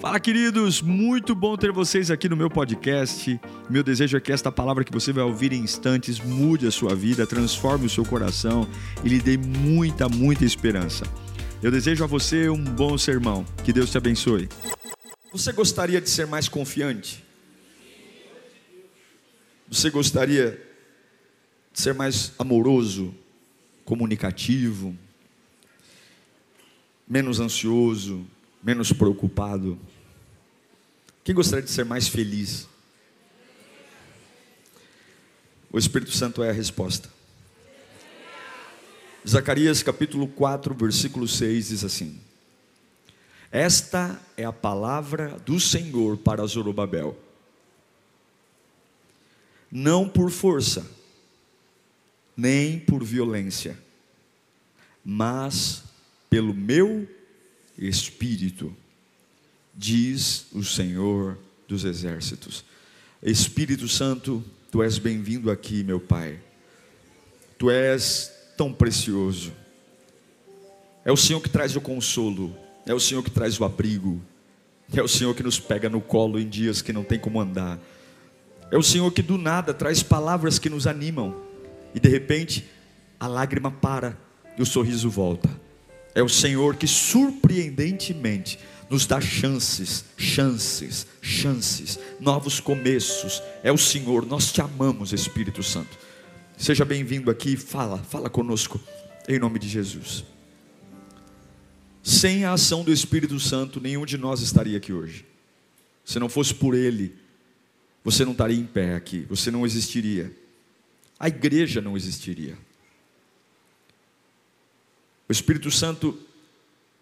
Fala, queridos! Muito bom ter vocês aqui no meu podcast. Meu desejo é que esta palavra que você vai ouvir em instantes mude a sua vida, transforme o seu coração e lhe dê muita, muita esperança. Eu desejo a você um bom sermão. Que Deus te abençoe. Você gostaria de ser mais confiante? Você gostaria de ser mais amoroso, comunicativo, menos ansioso, menos preocupado? Quem gostaria de ser mais feliz? O Espírito Santo é a resposta. Zacarias capítulo 4, versículo 6 diz assim: Esta é a palavra do Senhor para Zorobabel. Não por força, nem por violência, mas pelo meu espírito, diz o Senhor dos exércitos. Espírito Santo, tu és bem-vindo aqui, meu Pai. Tu és tão precioso. É o Senhor que traz o consolo, é o Senhor que traz o abrigo, é o Senhor que nos pega no colo em dias que não tem como andar. É o Senhor que do nada traz palavras que nos animam e de repente a lágrima para e o sorriso volta. É o Senhor que surpreendentemente nos dá chances, chances, chances, novos começos. É o Senhor, nós te amamos, Espírito Santo. Seja bem-vindo aqui, fala, fala conosco, em nome de Jesus. Sem a ação do Espírito Santo, nenhum de nós estaria aqui hoje. Se não fosse por Ele, você não estaria em pé aqui, você não existiria, a igreja não existiria. O Espírito Santo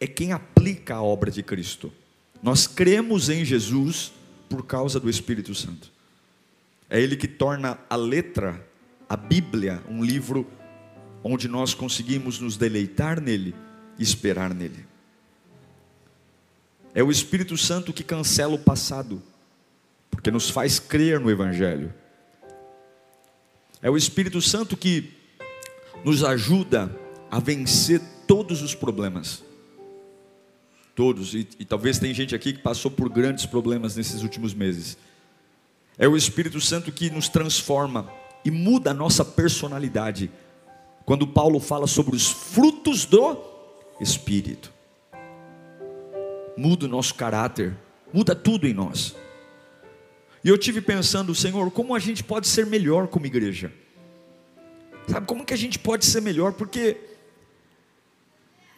é quem aplica a obra de Cristo. Nós cremos em Jesus por causa do Espírito Santo. É Ele que torna a letra, a Bíblia, um livro onde nós conseguimos nos deleitar nele e esperar nele. É o Espírito Santo que cancela o passado, porque nos faz crer no Evangelho. É o Espírito Santo que nos ajuda a vencer todos os problemas. Todos, e, e talvez tem gente aqui que passou por grandes problemas nesses últimos meses. É o Espírito Santo que nos transforma e muda a nossa personalidade. Quando Paulo fala sobre os frutos do Espírito, muda o nosso caráter, muda tudo em nós. E eu tive pensando, Senhor, como a gente pode ser melhor como igreja? Sabe como que a gente pode ser melhor? Porque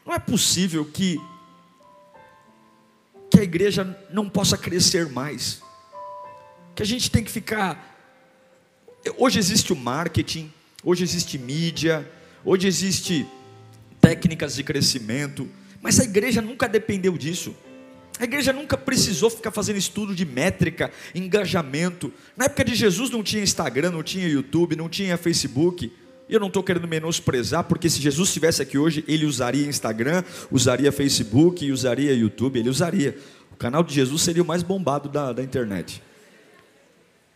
não é possível que que a igreja não possa crescer mais. Que a gente tem que ficar Hoje existe o marketing, hoje existe mídia, hoje existe técnicas de crescimento, mas a igreja nunca dependeu disso. A igreja nunca precisou ficar fazendo estudo de métrica, engajamento. Na época de Jesus não tinha Instagram, não tinha YouTube, não tinha Facebook. E eu não estou querendo menosprezar, porque se Jesus estivesse aqui hoje, ele usaria Instagram, usaria Facebook, usaria YouTube, ele usaria. O canal de Jesus seria o mais bombado da, da internet.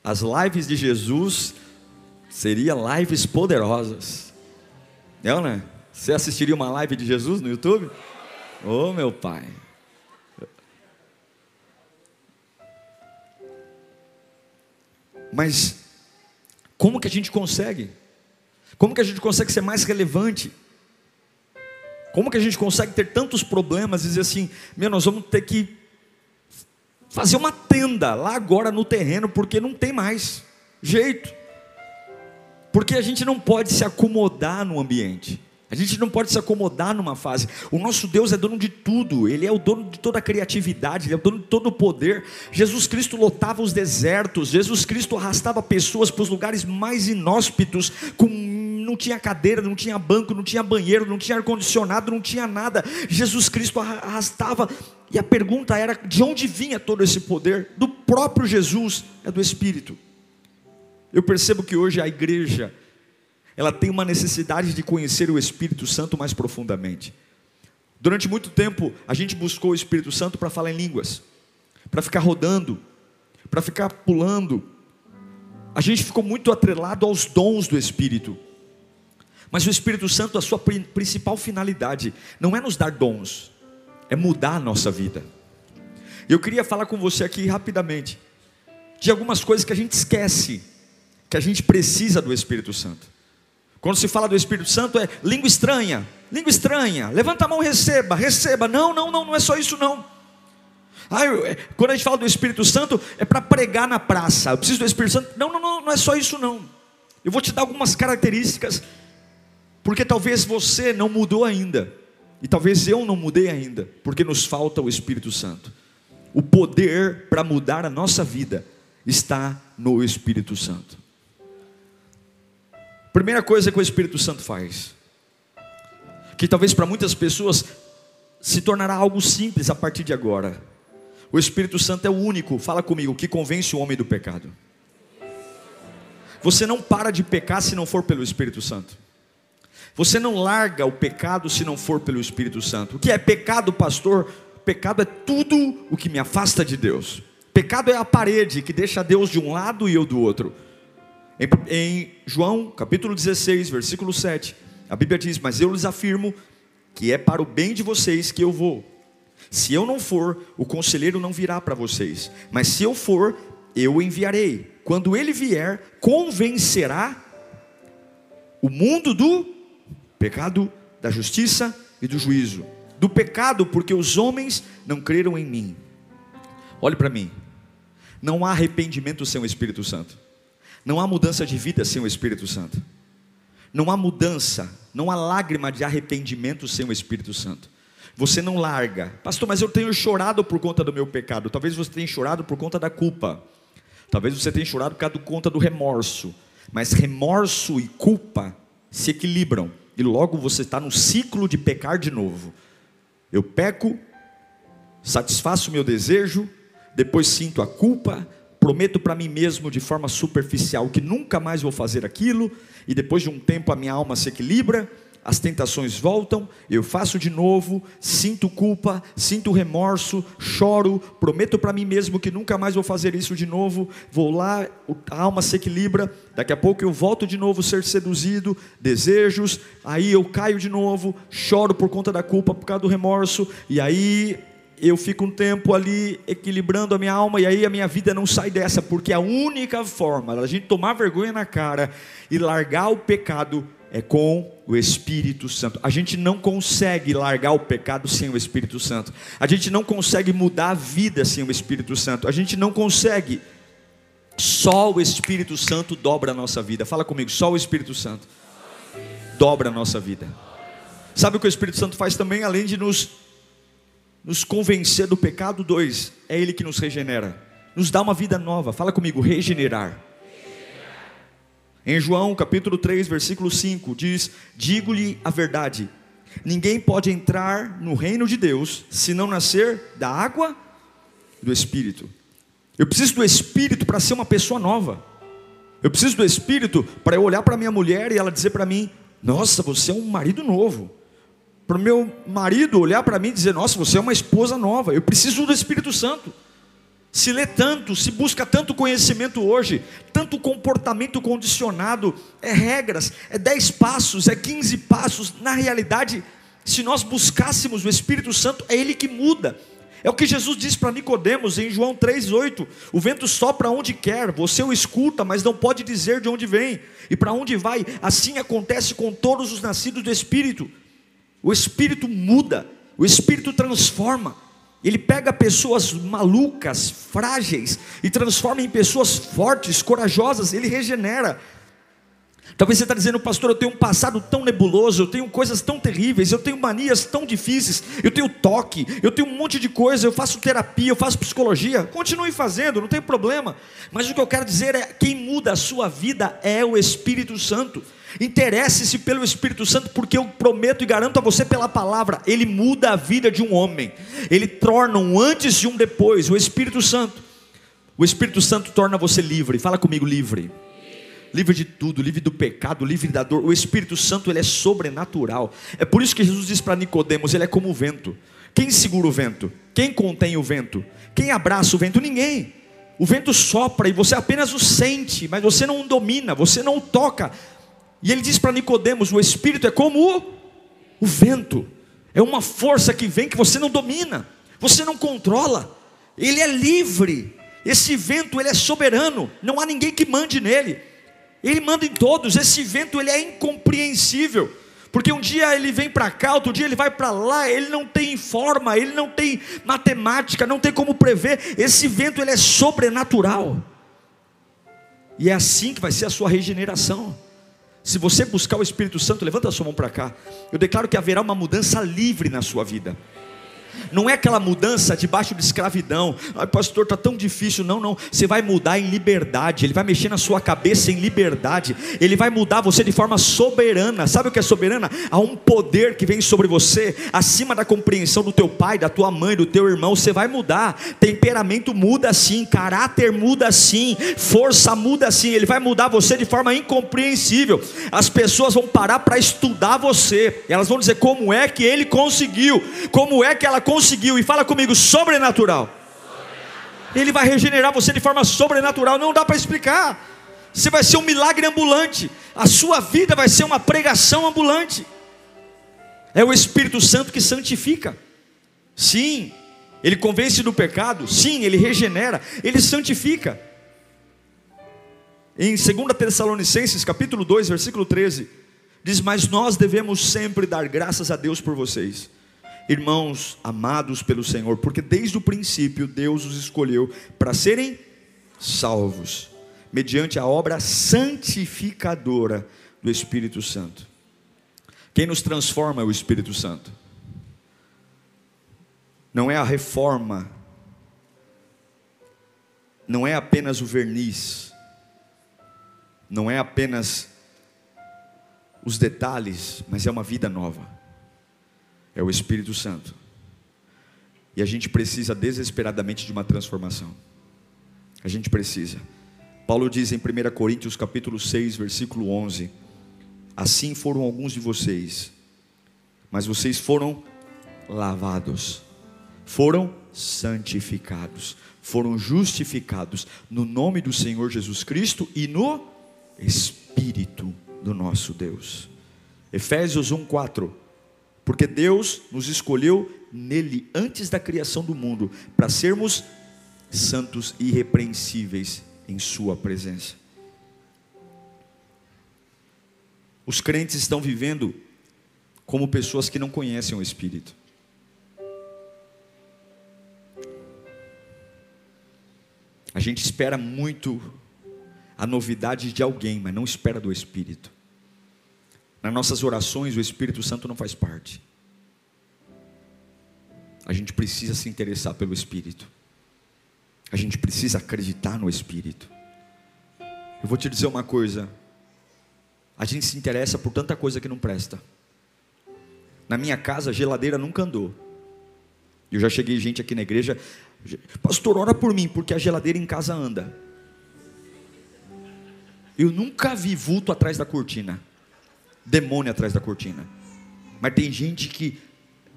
As lives de Jesus seriam lives poderosas. Não, né? Você assistiria uma live de Jesus no YouTube? Ô oh, meu pai. Mas como que a gente consegue? Como que a gente consegue ser mais relevante? Como que a gente consegue ter tantos problemas e dizer assim, meu, nós vamos ter que fazer uma tenda lá agora no terreno, porque não tem mais jeito. Porque a gente não pode se acomodar no ambiente. A gente não pode se acomodar numa fase. O nosso Deus é dono de tudo, Ele é o dono de toda a criatividade, Ele é o dono de todo o poder. Jesus Cristo lotava os desertos, Jesus Cristo arrastava pessoas para os lugares mais inóspitos, com não tinha cadeira, não tinha banco, não tinha banheiro, não tinha ar-condicionado, não tinha nada. Jesus Cristo arrastava. E a pergunta era: de onde vinha todo esse poder? Do próprio Jesus, é do Espírito. Eu percebo que hoje a igreja ela tem uma necessidade de conhecer o Espírito Santo mais profundamente. Durante muito tempo, a gente buscou o Espírito Santo para falar em línguas, para ficar rodando, para ficar pulando. A gente ficou muito atrelado aos dons do Espírito. Mas o Espírito Santo, a sua principal finalidade, não é nos dar dons, é mudar a nossa vida. Eu queria falar com você aqui rapidamente de algumas coisas que a gente esquece, que a gente precisa do Espírito Santo. Quando se fala do Espírito Santo é língua estranha, língua estranha, levanta a mão, receba, receba. Não, não, não, não é só isso não. Ah, é, quando a gente fala do Espírito Santo é para pregar na praça. Eu preciso do Espírito Santo. Não, não, não, não é só isso não. Eu vou te dar algumas características, porque talvez você não mudou ainda, e talvez eu não mudei ainda, porque nos falta o Espírito Santo. O poder para mudar a nossa vida está no Espírito Santo. Primeira coisa que o Espírito Santo faz, que talvez para muitas pessoas se tornará algo simples a partir de agora. O Espírito Santo é o único, fala comigo, que convence o homem do pecado. Você não para de pecar se não for pelo Espírito Santo. Você não larga o pecado se não for pelo Espírito Santo. O que é pecado, pastor? Pecado é tudo o que me afasta de Deus. Pecado é a parede que deixa Deus de um lado e eu do outro. Em, em, João capítulo 16, versículo 7, a Bíblia diz: Mas eu lhes afirmo que é para o bem de vocês que eu vou. Se eu não for, o conselheiro não virá para vocês, mas se eu for, eu o enviarei. Quando ele vier, convencerá o mundo do pecado, da justiça e do juízo. Do pecado, porque os homens não creram em mim. Olhe para mim. Não há arrependimento sem o Espírito Santo. Não há mudança de vida sem o Espírito Santo. Não há mudança, não há lágrima de arrependimento sem o Espírito Santo. Você não larga, pastor, mas eu tenho chorado por conta do meu pecado. Talvez você tenha chorado por conta da culpa. Talvez você tenha chorado por conta do remorso. Mas remorso e culpa se equilibram. E logo você está no ciclo de pecar de novo. Eu peco, satisfaço o meu desejo, depois sinto a culpa, prometo para mim mesmo de forma superficial que nunca mais vou fazer aquilo, e depois de um tempo a minha alma se equilibra, as tentações voltam, eu faço de novo, sinto culpa, sinto remorso, choro, prometo para mim mesmo que nunca mais vou fazer isso de novo, vou lá, a alma se equilibra, daqui a pouco eu volto de novo a ser seduzido, desejos, aí eu caio de novo, choro por conta da culpa, por causa do remorso, e aí eu fico um tempo ali equilibrando a minha alma e aí a minha vida não sai dessa, porque a única forma da gente tomar vergonha na cara e largar o pecado é com o Espírito Santo. A gente não consegue largar o pecado sem o Espírito Santo. A gente não consegue mudar a vida sem o Espírito Santo. A gente não consegue. Só o Espírito Santo dobra a nossa vida. Fala comigo, só o Espírito Santo dobra a nossa vida. Sabe o que o Espírito Santo faz também, além de nos nos convencer do pecado, dois, é Ele que nos regenera, nos dá uma vida nova. Fala comigo, regenerar. Em João capítulo 3, versículo 5, diz: Digo-lhe a verdade, ninguém pode entrar no reino de Deus se não nascer da água do Espírito. Eu preciso do Espírito para ser uma pessoa nova. Eu preciso do Espírito para eu olhar para minha mulher e ela dizer para mim: Nossa, você é um marido novo para o meu marido olhar para mim e dizer: Nossa, você é uma esposa nova. Eu preciso do Espírito Santo. Se lê tanto, se busca tanto conhecimento hoje, tanto comportamento condicionado, é regras, é 10 passos, é 15 passos. Na realidade, se nós buscássemos o Espírito Santo, é Ele que muda. É o que Jesus disse para Nicodemos em João 3,8: O vento sopra onde quer, você o escuta, mas não pode dizer de onde vem e para onde vai. Assim acontece com todos os nascidos do Espírito. O Espírito muda, o Espírito transforma. Ele pega pessoas malucas, frágeis, e transforma em pessoas fortes, corajosas, ele regenera. Talvez você está dizendo, pastor, eu tenho um passado tão nebuloso, eu tenho coisas tão terríveis, eu tenho manias tão difíceis, eu tenho toque, eu tenho um monte de coisa, eu faço terapia, eu faço psicologia. Continue fazendo, não tem problema. Mas o que eu quero dizer é: quem muda a sua vida é o Espírito Santo. Interesse-se pelo Espírito Santo, porque eu prometo e garanto a você pela palavra, ele muda a vida de um homem, ele torna um antes e um depois. O Espírito Santo, o Espírito Santo torna você livre. Fala comigo, livre. Livre de tudo, livre do pecado, livre da dor. O Espírito Santo ele é sobrenatural. É por isso que Jesus diz para Nicodemos, ele é como o vento. Quem segura o vento? Quem contém o vento? Quem abraça o vento? Ninguém. O vento sopra e você apenas o sente, mas você não o domina, você não o toca, e ele diz para Nicodemos: o espírito é como o, o vento, é uma força que vem que você não domina, você não controla. ele é livre. Esse vento ele é soberano, não há ninguém que mande nele. Ele manda em todos. Esse vento ele é incompreensível. Porque um dia ele vem para cá, outro dia ele vai para lá, ele não tem forma, ele não tem matemática, não tem como prever. Esse vento ele é sobrenatural. E é assim que vai ser a sua regeneração. Se você buscar o Espírito Santo, levanta a sua mão para cá. Eu declaro que haverá uma mudança livre na sua vida. Não é aquela mudança debaixo de escravidão. Ai, pastor, está tão difícil. Não, não. Você vai mudar em liberdade. Ele vai mexer na sua cabeça em liberdade. Ele vai mudar você de forma soberana. Sabe o que é soberana? Há um poder que vem sobre você, acima da compreensão do teu pai, da tua mãe, do teu irmão. Você vai mudar. Temperamento muda assim, caráter muda assim, força muda assim. Ele vai mudar você de forma incompreensível. As pessoas vão parar para estudar você. Elas vão dizer como é que ele conseguiu, como é que ela conseguiu, e fala comigo, sobrenatural. Ele vai regenerar você de forma sobrenatural, não dá para explicar. Você vai ser um milagre ambulante, a sua vida vai ser uma pregação ambulante. É o Espírito Santo que santifica. Sim, ele convence do pecado, sim, ele regenera, ele santifica. Em 2 Tessalonicenses, capítulo 2, versículo 13, diz: "Mas nós devemos sempre dar graças a Deus por vocês, irmãos amados pelo Senhor, porque desde o princípio Deus os escolheu para serem salvos, mediante a obra santificadora do Espírito Santo. Quem nos transforma é o Espírito Santo. Não é a reforma, não é apenas o verniz, não é apenas os detalhes, mas é uma vida nova é o Espírito Santo. E a gente precisa desesperadamente de uma transformação. A gente precisa. Paulo diz em 1 Coríntios capítulo 6, versículo 11: Assim foram alguns de vocês, mas vocês foram lavados, foram santificados, foram justificados no nome do Senhor Jesus Cristo e no Espírito do nosso Deus. Efésios 1:4 porque Deus nos escolheu nele antes da criação do mundo para sermos santos e irrepreensíveis em Sua presença. Os crentes estão vivendo como pessoas que não conhecem o Espírito. A gente espera muito a novidade de alguém, mas não espera do Espírito. Nas nossas orações, o Espírito Santo não faz parte. A gente precisa se interessar pelo Espírito. A gente precisa acreditar no Espírito. Eu vou te dizer uma coisa. A gente se interessa por tanta coisa que não presta. Na minha casa, a geladeira nunca andou. Eu já cheguei gente aqui na igreja, pastor, ora por mim, porque a geladeira em casa anda. Eu nunca vi vulto atrás da cortina demônio atrás da cortina. Mas tem gente que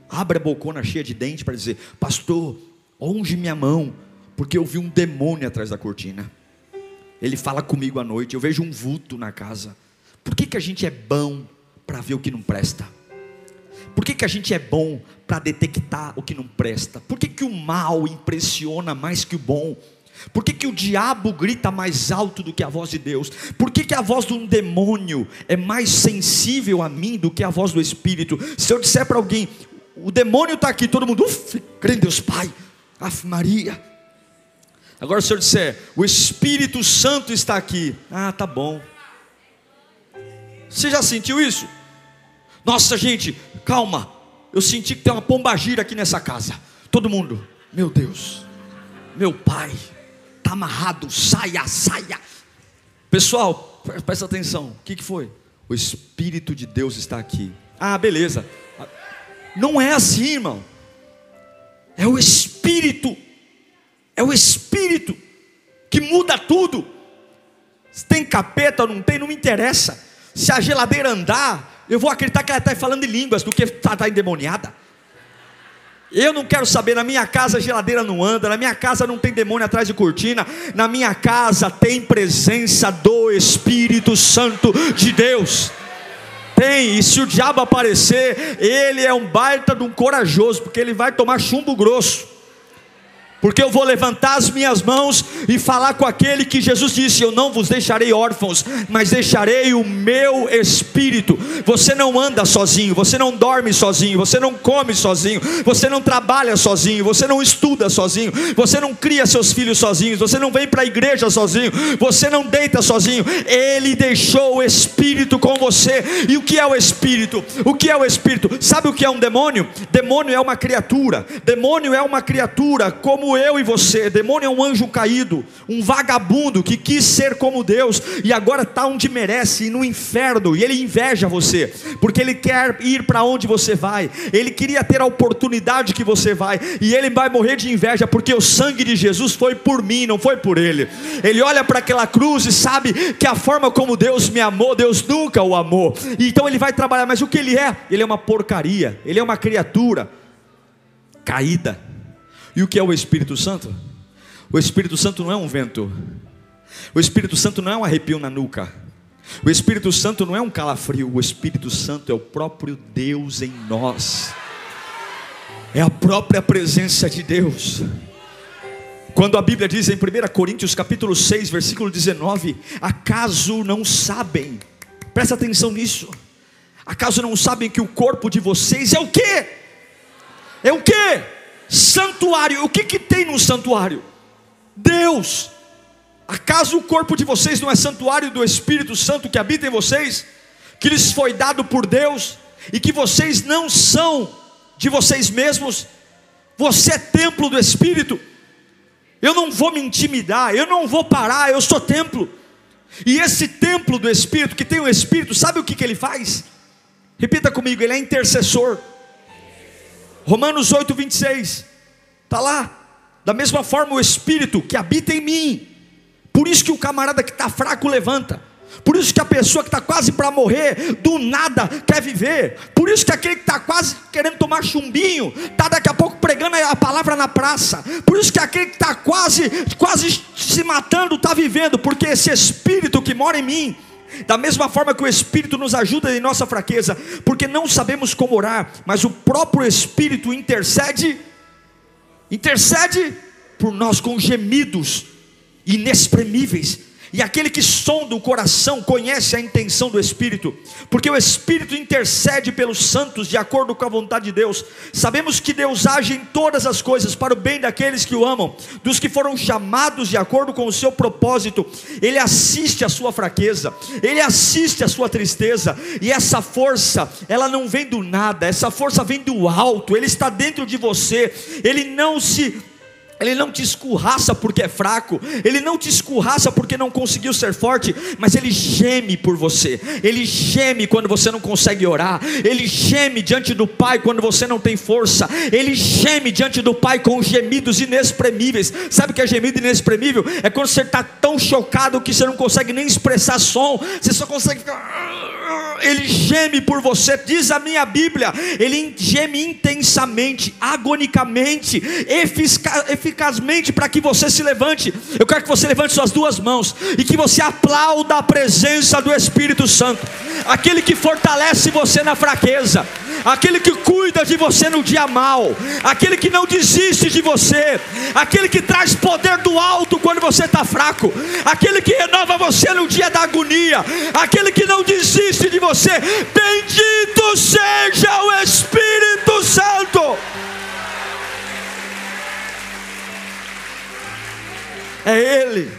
abre a bocona cheia de dente para dizer: Pastor, onde minha mão, porque eu vi um demônio atrás da cortina. Ele fala comigo à noite, eu vejo um vulto na casa. Por que, que a gente é bom para ver o que não presta? Por que, que a gente é bom para detectar o que não presta? Por que, que o mal impressiona mais que o bom? Por que, que o diabo grita mais alto do que a voz de Deus? Por que, que a voz de um demônio é mais sensível a mim do que a voz do Espírito? Se eu disser para alguém, o demônio está aqui, todo mundo, uff, crê em Deus Pai, af Maria. Agora, se eu disser, o Espírito Santo está aqui, ah, tá bom. Você já sentiu isso? Nossa, gente, calma, eu senti que tem uma pombagira aqui nessa casa. Todo mundo, meu Deus, meu Pai está amarrado, saia, saia. Pessoal, presta atenção, o que, que foi? O Espírito de Deus está aqui. Ah, beleza. Não é assim, irmão. É o Espírito, é o Espírito que muda tudo. Se tem capeta ou não tem, não me interessa. Se a geladeira andar, eu vou acreditar que ela está falando em línguas do que está tá endemoniada. Eu não quero saber, na minha casa a geladeira não anda, na minha casa não tem demônio atrás de cortina, na minha casa tem presença do Espírito Santo de Deus. Tem, e se o diabo aparecer, ele é um baita de um corajoso, porque ele vai tomar chumbo grosso. Porque eu vou levantar as minhas mãos e falar com aquele que Jesus disse: Eu não vos deixarei órfãos, mas deixarei o meu espírito. Você não anda sozinho, você não dorme sozinho, você não come sozinho, você não trabalha sozinho, você não estuda sozinho, você não cria seus filhos sozinhos, você não vem para a igreja sozinho, você não deita sozinho. Ele deixou o espírito com você. E o que é o espírito? O que é o espírito? Sabe o que é um demônio? Demônio é uma criatura. Demônio é uma criatura como eu e você. Demônio é um anjo caído, um vagabundo que quis ser como Deus e agora está onde merece, no inferno. E ele inveja você, porque ele quer ir para onde você vai. Ele queria ter a oportunidade que você vai, e ele vai morrer de inveja, porque o sangue de Jesus foi por mim, não foi por ele. Ele olha para aquela cruz e sabe que a forma como Deus me amou, Deus nunca o amou. Então ele vai trabalhar, mas o que ele é? Ele é uma porcaria, ele é uma criatura caída. E o que é o Espírito Santo? O Espírito Santo não é um vento. O Espírito Santo não é um arrepio na nuca. O Espírito Santo não é um calafrio. O Espírito Santo é o próprio Deus em nós. É a própria presença de Deus. Quando a Bíblia diz em 1 Coríntios capítulo 6, versículo 19, acaso não sabem? Presta atenção nisso. Acaso não sabem que o corpo de vocês é o quê? É o quê? Santuário. O que que tem no santuário? Deus. Acaso o corpo de vocês não é santuário do Espírito Santo que habita em vocês, que lhes foi dado por Deus e que vocês não são de vocês mesmos? Você é templo do Espírito. Eu não vou me intimidar, eu não vou parar, eu sou templo. E esse templo do Espírito, que tem o Espírito, sabe o que, que ele faz? Repita comigo, ele é intercessor. Romanos 8, 26, está lá. Da mesma forma, o Espírito que habita em mim. Por isso que o camarada que está fraco levanta. Por isso que a pessoa que está quase para morrer, do nada quer viver. Por isso que aquele que está quase querendo tomar chumbinho, está daqui a pouco pregando a palavra na praça. Por isso que aquele que está quase, quase se matando, está vivendo. Porque esse Espírito que mora em mim, da mesma forma que o Espírito nos ajuda em nossa fraqueza, porque não sabemos como orar, mas o próprio Espírito intercede, intercede por nós com gemidos inexprimíveis. E aquele que sonda o coração conhece a intenção do Espírito, porque o Espírito intercede pelos santos de acordo com a vontade de Deus. Sabemos que Deus age em todas as coisas para o bem daqueles que o amam, dos que foram chamados de acordo com o seu propósito. Ele assiste a sua fraqueza, ele assiste a sua tristeza, e essa força, ela não vem do nada, essa força vem do alto, ele está dentro de você, ele não se ele não te escurraça porque é fraco, ele não te escurraça porque não conseguiu ser forte, mas ele geme por você, ele geme quando você não consegue orar, ele geme diante do Pai quando você não tem força, ele geme diante do Pai com gemidos inexprimíveis. Sabe o que é gemido inexprimível? É quando você está tão chocado que você não consegue nem expressar som, você só consegue ele geme por você, diz a minha Bíblia, ele geme intensamente, agonicamente, eficazmente para que você se levante. Eu quero que você levante suas duas mãos e que você aplauda a presença do Espírito Santo, aquele que fortalece você na fraqueza, aquele que cuida de você no dia mal, aquele que não desiste de você, aquele que traz poder do alto quando você está fraco, aquele que renova você no dia da agonia, aquele que não desiste de você. Bendito seja o Espírito Santo. É Ele,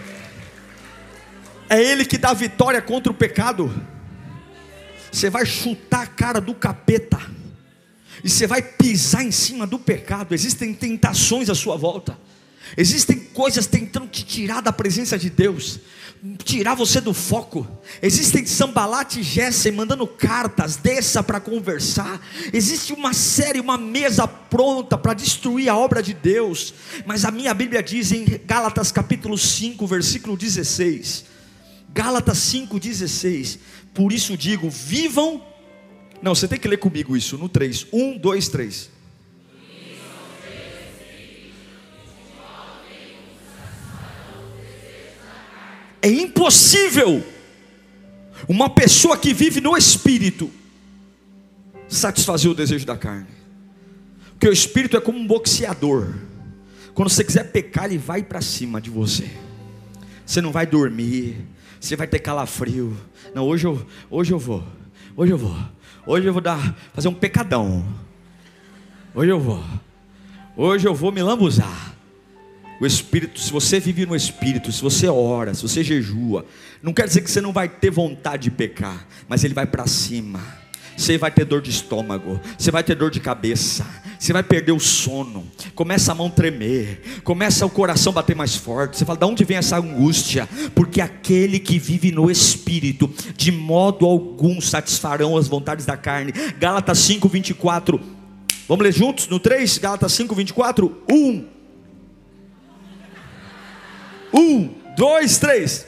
é Ele que dá vitória contra o pecado. Você vai chutar a cara do capeta, e você vai pisar em cima do pecado. Existem tentações à sua volta. Existem coisas tentando te tirar da presença de Deus, tirar você do foco. Existem Sambalate e Gessem mandando cartas, desça para conversar. Existe uma série, uma mesa pronta para destruir a obra de Deus. Mas a minha Bíblia diz em Gálatas capítulo 5, versículo 16. Gálatas 5,16. Por isso digo: vivam. Não, você tem que ler comigo isso no 3. 1, 2, 3. É impossível uma pessoa que vive no espírito satisfazer o desejo da carne. Porque o espírito é como um boxeador. Quando você quiser pecar, ele vai para cima de você. Você não vai dormir, você vai ter calafrio. Não, hoje eu, hoje eu vou. Hoje eu vou. Hoje eu vou dar, fazer um pecadão. Hoje eu vou. Hoje eu vou me lambuzar. O Espírito, se você vive no Espírito, se você ora, se você jejua, não quer dizer que você não vai ter vontade de pecar, mas ele vai para cima. Você vai ter dor de estômago, você vai ter dor de cabeça, você vai perder o sono, começa a mão tremer, começa o coração bater mais forte. Você fala, de onde vem essa angústia? Porque aquele que vive no Espírito, de modo algum satisfarão as vontades da carne. Gálatas 5, 24. Vamos ler juntos no 3? Gálatas 5, 24. 1. 1, 2, 3.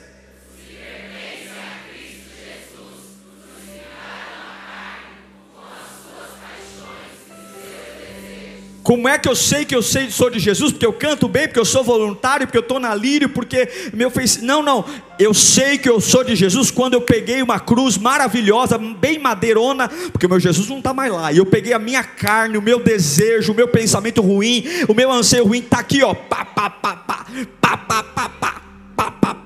Como é que eu sei que eu sei sou de Jesus? Porque eu canto bem, porque eu sou voluntário, porque eu estou na lírio, porque meu fez. Não, não. Eu sei que eu sou de Jesus quando eu peguei uma cruz maravilhosa, bem madeirona, porque meu Jesus não está mais lá. E eu peguei a minha carne, o meu desejo, o meu pensamento ruim, o meu anseio ruim, está aqui, ó. Pá, pá, pá, pá, pá, pá, pá, pá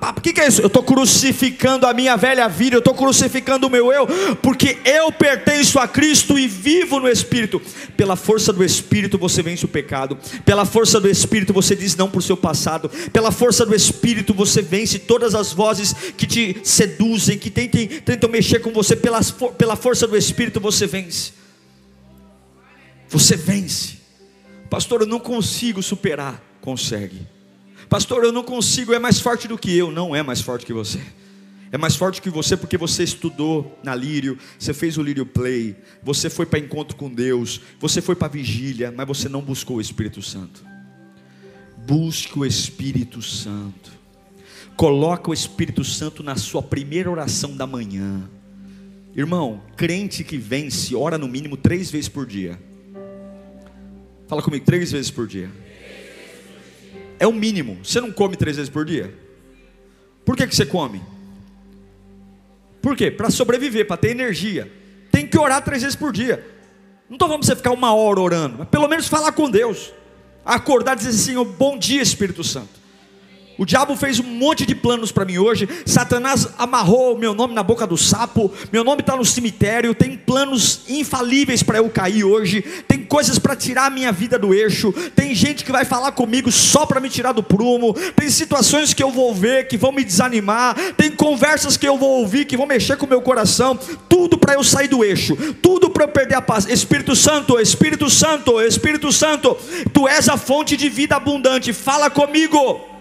o que, que é isso? Eu estou crucificando a minha velha vida, eu estou crucificando o meu eu, porque eu pertenço a Cristo e vivo no Espírito. Pela força do Espírito você vence o pecado, pela força do Espírito você diz não para o seu passado, pela força do Espírito você vence todas as vozes que te seduzem, que tentem, tentam mexer com você, pela, pela força do Espírito você vence. Você vence, pastor. Eu não consigo superar, consegue. Pastor, eu não consigo, é mais forte do que eu. Não é mais forte que você. É mais forte que você porque você estudou na Lírio, você fez o Lírio Play, você foi para encontro com Deus, você foi para vigília, mas você não buscou o Espírito Santo. Busque o Espírito Santo. Coloca o Espírito Santo na sua primeira oração da manhã. Irmão, crente que vence, ora no mínimo três vezes por dia. Fala comigo, três vezes por dia. É o mínimo. Você não come três vezes por dia? Por que, que você come? Por quê? Para sobreviver, para ter energia. Tem que orar três vezes por dia. Não estou falando para você ficar uma hora orando, mas pelo menos falar com Deus. Acordar e dizer assim: Bom dia, Espírito Santo. O diabo fez um monte de planos para mim hoje. Satanás amarrou meu nome na boca do sapo. Meu nome está no cemitério. Tem planos infalíveis para eu cair hoje. Tem coisas para tirar a minha vida do eixo. Tem gente que vai falar comigo só para me tirar do prumo. Tem situações que eu vou ver que vão me desanimar. Tem conversas que eu vou ouvir que vão mexer com o meu coração. Tudo para eu sair do eixo. Tudo para eu perder a paz. Espírito Santo, Espírito Santo, Espírito Santo. Tu és a fonte de vida abundante. Fala comigo.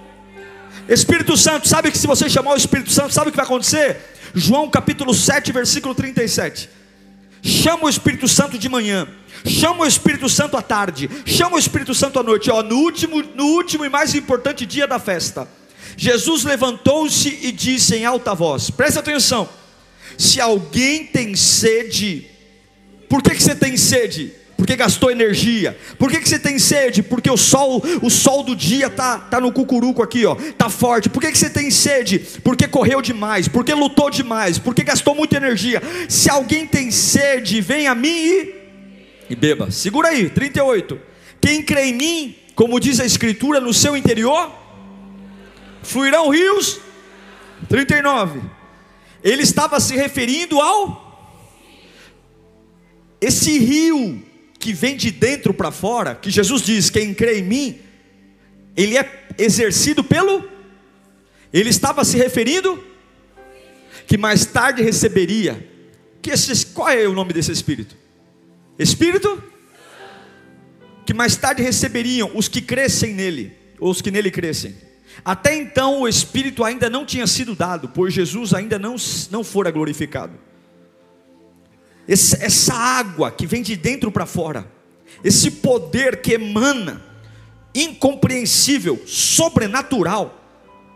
Espírito Santo, sabe que se você chamar o Espírito Santo, sabe o que vai acontecer? João capítulo 7, versículo 37. Chama o Espírito Santo de manhã, chama o Espírito Santo à tarde, chama o Espírito Santo à noite, ó, no último, no último e mais importante dia da festa. Jesus levantou-se e disse em alta voz: presta atenção, se alguém tem sede, por que, que você tem sede? Porque gastou energia. Por que, que você tem sede? Porque o sol, o sol do dia tá, tá no cucuruco aqui, ó, tá forte. Por que, que você tem sede? Porque correu demais, porque lutou demais, porque gastou muita energia. Se alguém tem sede, vem a mim e, e beba. Segura aí, 38. Quem crê em mim, como diz a Escritura, no seu interior fluirão rios. 39. Ele estava se referindo ao esse rio que vem de dentro para fora, que Jesus diz: quem crê em mim, ele é exercido pelo. Ele estava se referindo que mais tarde receberia. Que esse, qual é o nome desse Espírito? Espírito que mais tarde receberiam os que crescem nele, ou os que nele crescem. Até então o Espírito ainda não tinha sido dado, pois Jesus ainda não, não fora glorificado essa água que vem de dentro para fora, esse poder que emana, incompreensível, sobrenatural,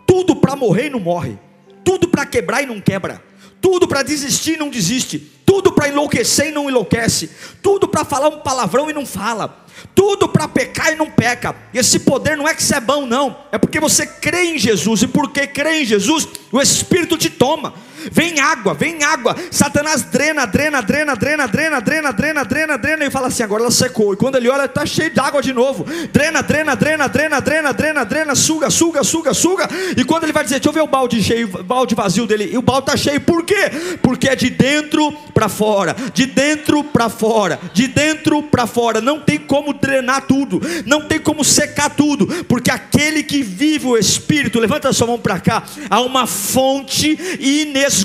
tudo para morrer e não morre, tudo para quebrar e não quebra, tudo para desistir e não desiste, tudo para enlouquecer e não enlouquece, tudo para falar um palavrão e não fala, tudo para pecar e não peca. Esse poder não é que você é bom, não, é porque você crê em Jesus, e porque crê em Jesus, o Espírito te toma. Vem água, vem água. Satanás drena, drena, drena, drena, drena, drena, drena, drena, drena, e fala assim: agora ela secou. E quando ele olha, está cheio de água de novo. Drena, drena, drena, drena, drena, drena, drena, suga, suga, suga, suga. E quando ele vai dizer, deixa eu ver o balde cheio, o balde vazio dele, e o balde está cheio, por quê? Porque é de dentro para fora, de dentro para fora, de dentro para fora. Não tem como drenar tudo, não tem como secar tudo, porque aquele que vive o Espírito, levanta a sua mão para cá, há uma fonte inesgotável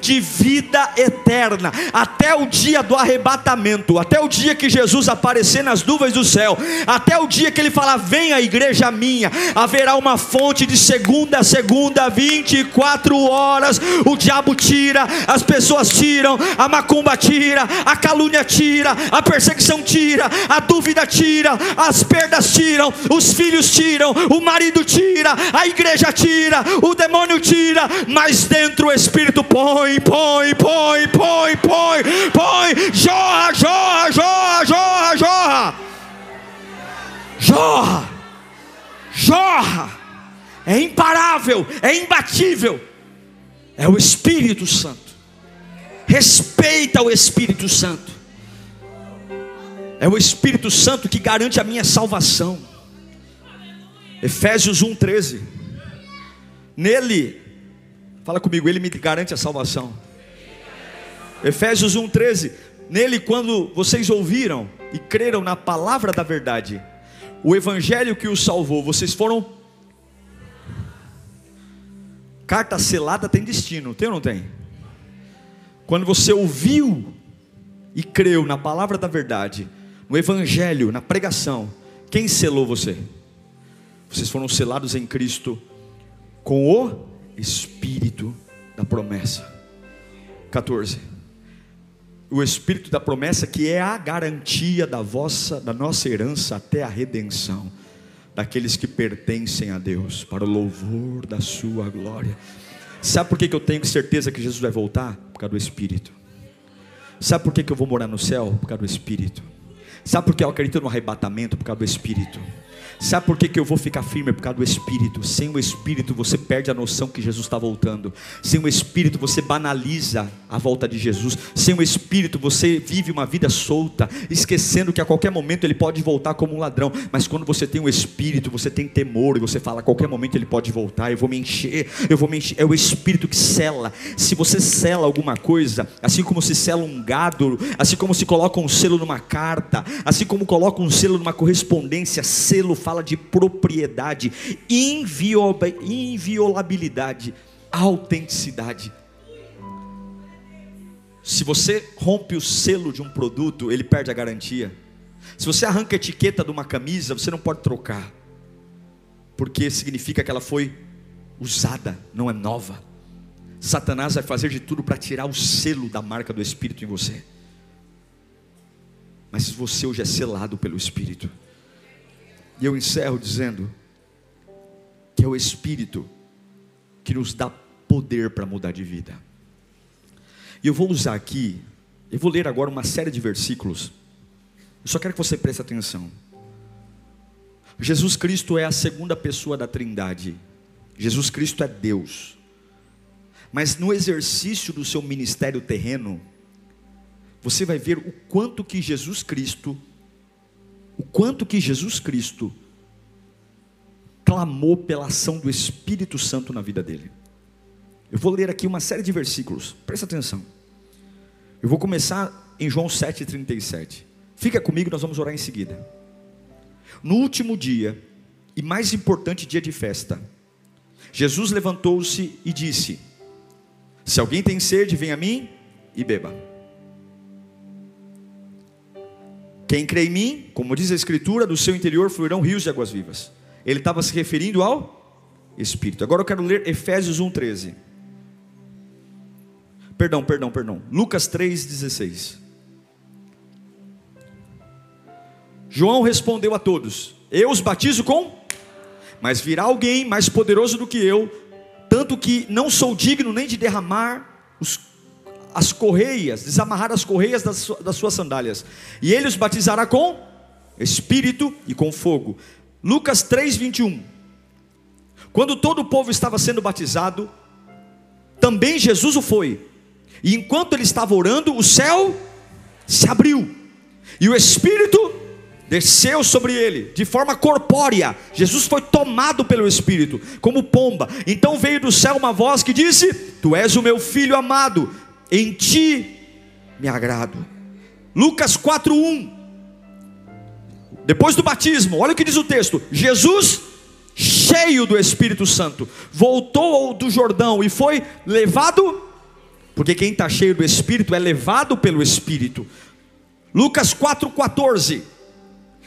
de vida eterna, até o dia do arrebatamento, até o dia que Jesus aparecer nas nuvens do céu, até o dia que ele falar: Venha, igreja minha, haverá uma fonte de segunda a segunda, 24 horas. O diabo tira, as pessoas tiram, a macumba tira, a calúnia tira, a perseguição tira, a dúvida tira, as perdas tiram, os filhos tiram, o marido tira, a igreja tira, o demônio tira, mas dentro o Espírito põe, põe, põe, põe, põe, põe, jorra, jorra, jorra, jorra, jorra, jorra, jorra, é imparável, é imbatível, é o Espírito Santo. Respeita o Espírito Santo. É o Espírito Santo que garante a minha salvação. Efésios 1:13. Nele, fala comigo, ele me garante a salvação. Efésios 1:13. Nele quando vocês ouviram e creram na palavra da verdade, o evangelho que os salvou, vocês foram Carta selada tem destino, tem ou não tem? Quando você ouviu e creu na palavra da verdade, no evangelho, na pregação, quem selou você? Vocês foram selados em Cristo com o Espírito da promessa. 14. O Espírito da promessa que é a garantia da vossa, da nossa herança até a redenção daqueles que pertencem a Deus, para o louvor da sua glória. Sabe por que eu tenho certeza que Jesus vai voltar? Por causa do Espírito. Sabe por que eu vou morar no céu? Por causa do Espírito. Sabe por que eu acredito no arrebatamento? Por causa do Espírito. Sabe por que, que eu vou ficar firme? Por causa do Espírito. Sem o Espírito você perde a noção que Jesus está voltando. Sem o Espírito você banaliza a volta de Jesus. Sem o Espírito você vive uma vida solta, esquecendo que a qualquer momento ele pode voltar como um ladrão. Mas quando você tem o Espírito, você tem temor e você fala: a qualquer momento ele pode voltar. Eu vou me encher, eu vou me encher. É o Espírito que sela. Se você sela alguma coisa, assim como se sela um gado, assim como se coloca um selo numa carta, assim como coloca um selo numa correspondência, selo fala de propriedade, inviolabilidade, autenticidade. Se você rompe o selo de um produto, ele perde a garantia. Se você arranca a etiqueta de uma camisa, você não pode trocar, porque significa que ela foi usada, não é nova. Satanás vai fazer de tudo para tirar o selo da marca do Espírito em você. Mas você hoje é selado pelo Espírito. E eu encerro dizendo que é o Espírito que nos dá poder para mudar de vida. E eu vou usar aqui, eu vou ler agora uma série de versículos. Eu só quero que você preste atenção. Jesus Cristo é a segunda pessoa da Trindade. Jesus Cristo é Deus. Mas no exercício do seu ministério terreno, você vai ver o quanto que Jesus Cristo o quanto que Jesus Cristo clamou pela ação do Espírito Santo na vida dele. Eu vou ler aqui uma série de versículos, presta atenção. Eu vou começar em João 7,37. Fica comigo, nós vamos orar em seguida. No último dia, e mais importante dia de festa, Jesus levantou-se e disse: Se alguém tem sede, venha a mim e beba. Quem crê em mim, como diz a Escritura, do seu interior fluirão rios de águas vivas. Ele estava se referindo ao Espírito. Agora eu quero ler Efésios 1,13. Perdão, perdão, perdão. Lucas 3,16. João respondeu a todos: Eu os batizo com, mas virá alguém mais poderoso do que eu, tanto que não sou digno nem de derramar os, as correias, desamarrar as correias das, das suas sandálias. E ele os batizará com espírito e com fogo. Lucas 3, 21. Quando todo o povo estava sendo batizado, também Jesus o foi. E enquanto ele estava orando, o céu se abriu. E o Espírito desceu sobre ele de forma corpórea. Jesus foi tomado pelo Espírito, como pomba. Então veio do céu uma voz que disse: Tu és o meu filho amado, em ti me agrado. Lucas 4:1. Depois do batismo, olha o que diz o texto: Jesus, cheio do Espírito Santo, voltou do Jordão e foi levado, porque quem está cheio do Espírito é levado pelo Espírito. Lucas 4,14.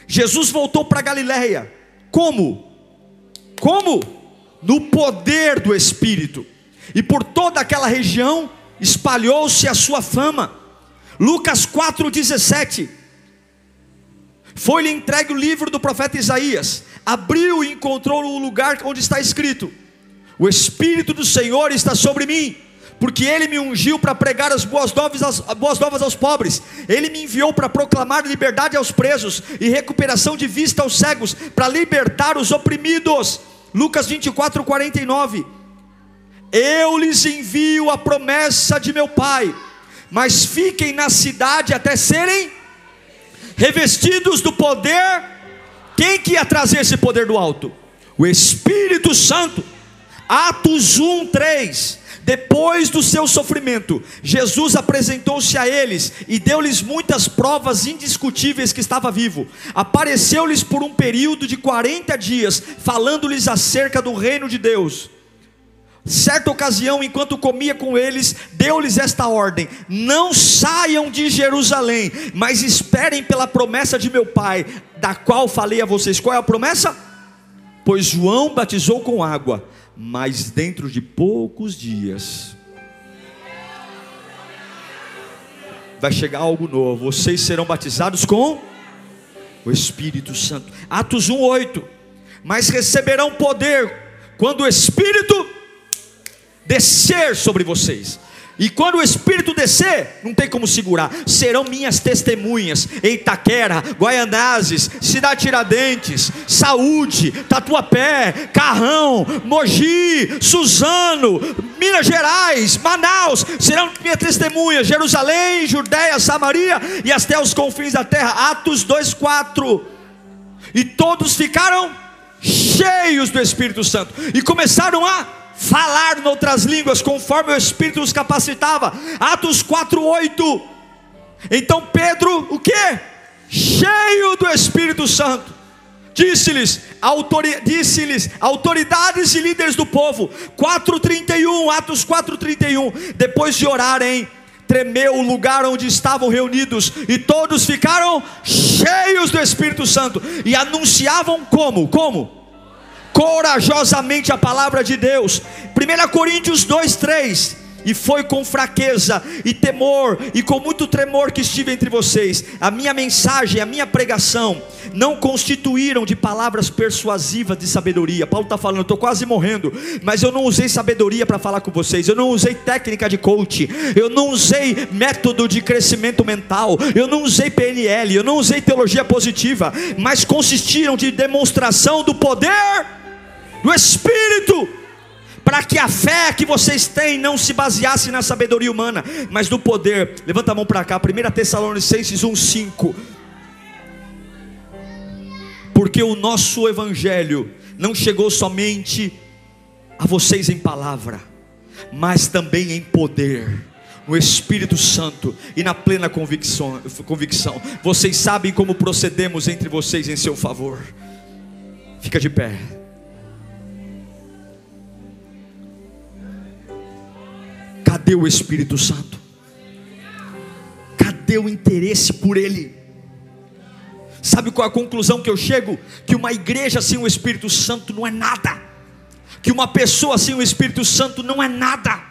Jesus voltou para Galiléia. Como? Como? No poder do Espírito. E por toda aquela região espalhou-se a sua fama. Lucas 4,17. Foi-lhe entregue o livro do profeta Isaías. Abriu e encontrou o lugar onde está escrito: O Espírito do Senhor está sobre mim porque ele me ungiu para pregar as boas novas, as boas novas aos pobres, ele me enviou para proclamar liberdade aos presos e recuperação de vista aos cegos, para libertar os oprimidos. Lucas 24, 49. Eu lhes envio a promessa de meu Pai, mas fiquem na cidade até serem revestidos do poder. Quem que ia trazer esse poder do alto? O Espírito Santo. Atos 1, 3. Depois do seu sofrimento, Jesus apresentou-se a eles e deu-lhes muitas provas indiscutíveis que estava vivo. Apareceu-lhes por um período de 40 dias, falando-lhes acerca do reino de Deus. Certa ocasião, enquanto comia com eles, deu-lhes esta ordem: Não saiam de Jerusalém, mas esperem pela promessa de meu Pai, da qual falei a vocês. Qual é a promessa? Pois João batizou com água mas dentro de poucos dias vai chegar algo novo. Vocês serão batizados com o Espírito Santo. Atos 1:8. Mas receberão poder quando o Espírito descer sobre vocês. E quando o Espírito descer, não tem como segurar. Serão minhas testemunhas em Itaquera, Guaianazes, Cidade Tiradentes, Saúde, Tatuapé, Carrão, Mogi, Suzano, Minas Gerais, Manaus. Serão minhas testemunhas. Jerusalém, Judéia, Samaria e até os confins da terra. Atos 2:4. E todos ficaram cheios do Espírito Santo e começaram a falar em outras línguas, conforme o Espírito os capacitava. Atos 4:8. Então Pedro, o que? Cheio do Espírito Santo, disse-lhes, autori disse-lhes, autoridades e líderes do povo, 4:31, Atos 4:31. Depois de orarem, tremeu o lugar onde estavam reunidos, e todos ficaram cheios do Espírito Santo e anunciavam como? Como? Corajosamente a palavra de Deus. 1 Coríntios 2, 3. E foi com fraqueza e temor e com muito tremor que estive entre vocês. A minha mensagem, a minha pregação não constituíram de palavras persuasivas de sabedoria. Paulo está falando, estou quase morrendo, mas eu não usei sabedoria para falar com vocês. Eu não usei técnica de coach. Eu não usei método de crescimento mental. Eu não usei PNL. Eu não usei teologia positiva. Mas consistiram de demonstração do poder do Espírito, para que a fé que vocês têm não se baseasse na sabedoria humana, mas no poder. Levanta a mão para cá, 1 Tessalonicenses 1,5. Porque o nosso Evangelho não chegou somente a vocês em palavra, mas também em poder no Espírito Santo e na plena convicção, convicção. Vocês sabem como procedemos entre vocês em seu favor. Fica de pé. Cadê o Espírito Santo? Cadê o interesse por Ele? Sabe qual é a conclusão que eu chego? Que uma igreja sem o Espírito Santo não é nada. Que uma pessoa sem o Espírito Santo não é nada.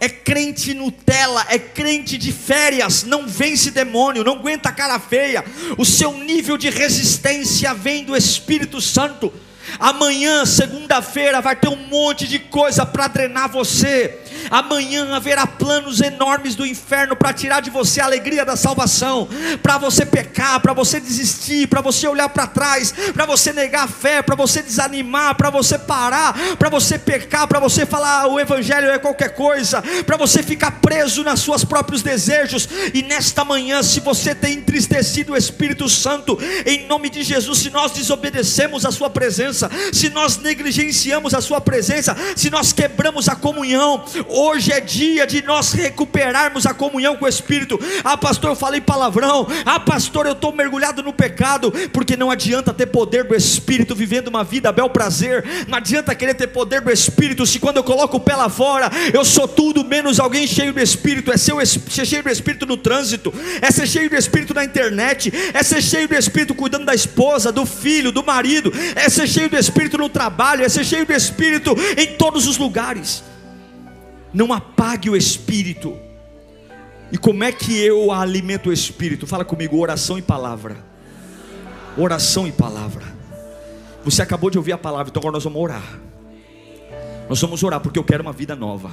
É crente Nutella, é crente de férias, não vence demônio, não aguenta cara feia. O seu nível de resistência vem do Espírito Santo. Amanhã, segunda-feira, vai ter um monte de coisa para drenar você. Amanhã haverá planos enormes do inferno para tirar de você a alegria da salvação, para você pecar, para você desistir, para você olhar para trás, para você negar a fé, para você desanimar, para você parar, para você pecar, para você falar ah, o evangelho é qualquer coisa, para você ficar preso nas suas próprios desejos. E nesta manhã, se você tem entristecido o Espírito Santo, em nome de Jesus, se nós desobedecemos a sua presença, se nós negligenciamos a sua presença, se nós quebramos a comunhão, hoje é dia de nós recuperarmos a comunhão com o Espírito. Ah, pastor, eu falei palavrão. Ah, pastor, eu estou mergulhado no pecado, porque não adianta ter poder do Espírito vivendo uma vida bel prazer, não adianta querer ter poder do Espírito se quando eu coloco o pé lá fora, eu sou tudo menos alguém cheio do Espírito, é ser, ser cheio do Espírito no trânsito, é ser cheio do Espírito na internet, é ser cheio do Espírito cuidando da esposa, do filho, do marido, é ser cheio do Espírito no trabalho, é ser cheio do Espírito em todos os lugares. Não apague o Espírito. E como é que eu alimento o Espírito? Fala comigo, oração e palavra. Oração e palavra. Você acabou de ouvir a palavra, então agora nós vamos orar. Nós vamos orar porque eu quero uma vida nova.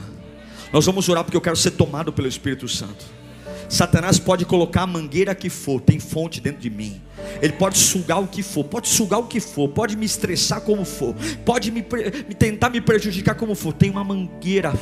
Nós vamos orar porque eu quero ser tomado pelo Espírito Santo. Satanás pode colocar a mangueira que for, tem fonte dentro de mim. Ele pode sugar o que for, pode sugar o que for, pode me estressar como for, pode me, me tentar me prejudicar como for. Tem uma mangueira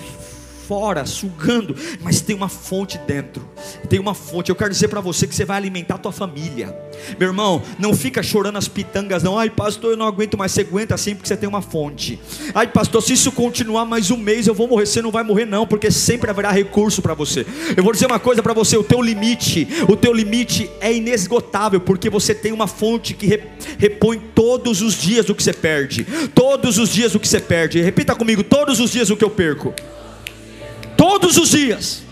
fora, sugando, mas tem uma fonte dentro. Tem uma fonte. Eu quero dizer para você que você vai alimentar a tua família. Meu irmão, não fica chorando as pitangas não. Ai, pastor, eu não aguento mais. Você aguenta assim porque você tem uma fonte. Ai, pastor, se isso continuar mais um mês, eu vou morrer. Você não vai morrer não, porque sempre haverá recurso para você. Eu vou dizer uma coisa para você, o teu limite, o teu limite é inesgotável, porque você tem uma fonte que repõe todos os dias o que você perde. Todos os dias o que você perde. Repita comigo, todos os dias o que eu perco. Todos os dias.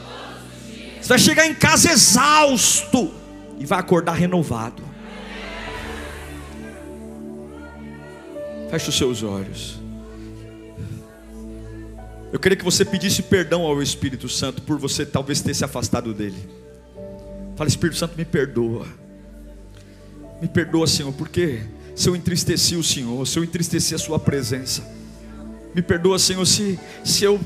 Você vai chegar em casa exausto e vai acordar renovado. Feche os seus olhos. Eu queria que você pedisse perdão ao Espírito Santo por você talvez ter se afastado dele. Fala, Espírito Santo, me perdoa. Me perdoa, Senhor, porque se eu entristeci o Senhor, se eu entristeci a Sua presença. Me perdoa, Senhor, se, se eu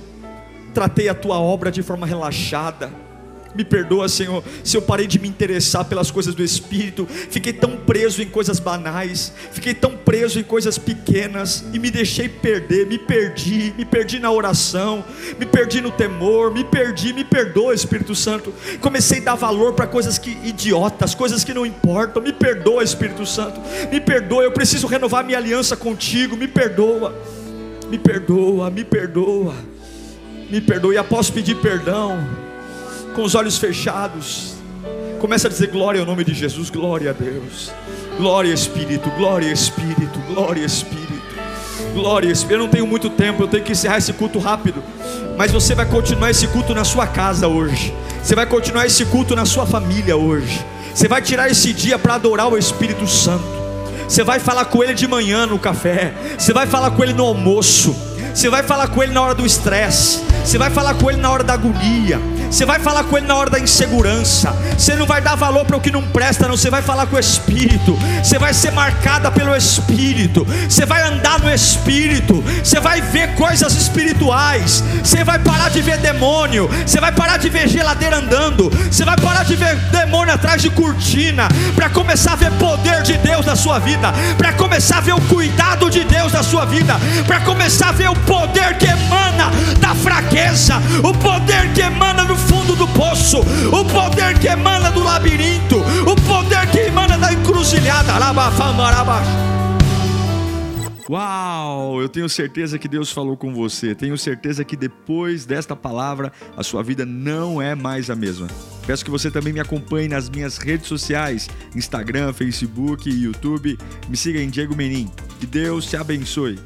tratei a tua obra de forma relaxada. Me perdoa, Senhor, se eu parei de me interessar pelas coisas do Espírito, fiquei tão preso em coisas banais, fiquei tão preso em coisas pequenas. E me deixei perder, me perdi, me perdi na oração, me perdi no temor, me perdi, me perdoa, Espírito Santo. Comecei a dar valor para coisas que idiotas, coisas que não importam. Me perdoa, Espírito Santo, me perdoa. Eu preciso renovar minha aliança contigo. Me perdoa, me perdoa, me perdoa. me perdoe. Após pedir perdão, com os olhos fechados, começa a dizer glória ao nome de Jesus, glória a Deus, glória Espírito, glória Espírito, glória Espírito, glória Espírito. Eu não tenho muito tempo, eu tenho que encerrar esse culto rápido, mas você vai continuar esse culto na sua casa hoje, você vai continuar esse culto na sua família hoje, você vai tirar esse dia para adorar o Espírito Santo. Você vai falar com ele de manhã no café, você vai falar com ele no almoço, você vai falar com ele na hora do estresse, você vai falar com ele na hora da agonia, você vai falar com ele na hora da insegurança. Você não vai dar valor para o que não presta, não. Você vai falar com o Espírito. Você vai ser marcada pelo Espírito. Você vai andar no Espírito. Você vai ver coisas espirituais. Você vai parar de ver demônio. Você vai parar de ver geladeira andando. Você vai parar de ver demônio atrás de cortina. Para começar a ver poder de Deus na sua vida. Para começar a ver o cuidado de Deus na sua vida. Para começar a ver o poder que emana da fraqueza. O poder que emana do fundo do poço, o poder que emana do labirinto, o poder que emana da encruzilhada. Uau, eu tenho certeza que Deus falou com você. Tenho certeza que depois desta palavra a sua vida não é mais a mesma. Peço que você também me acompanhe nas minhas redes sociais: Instagram, Facebook YouTube. Me siga em Diego Menin. Que Deus te abençoe.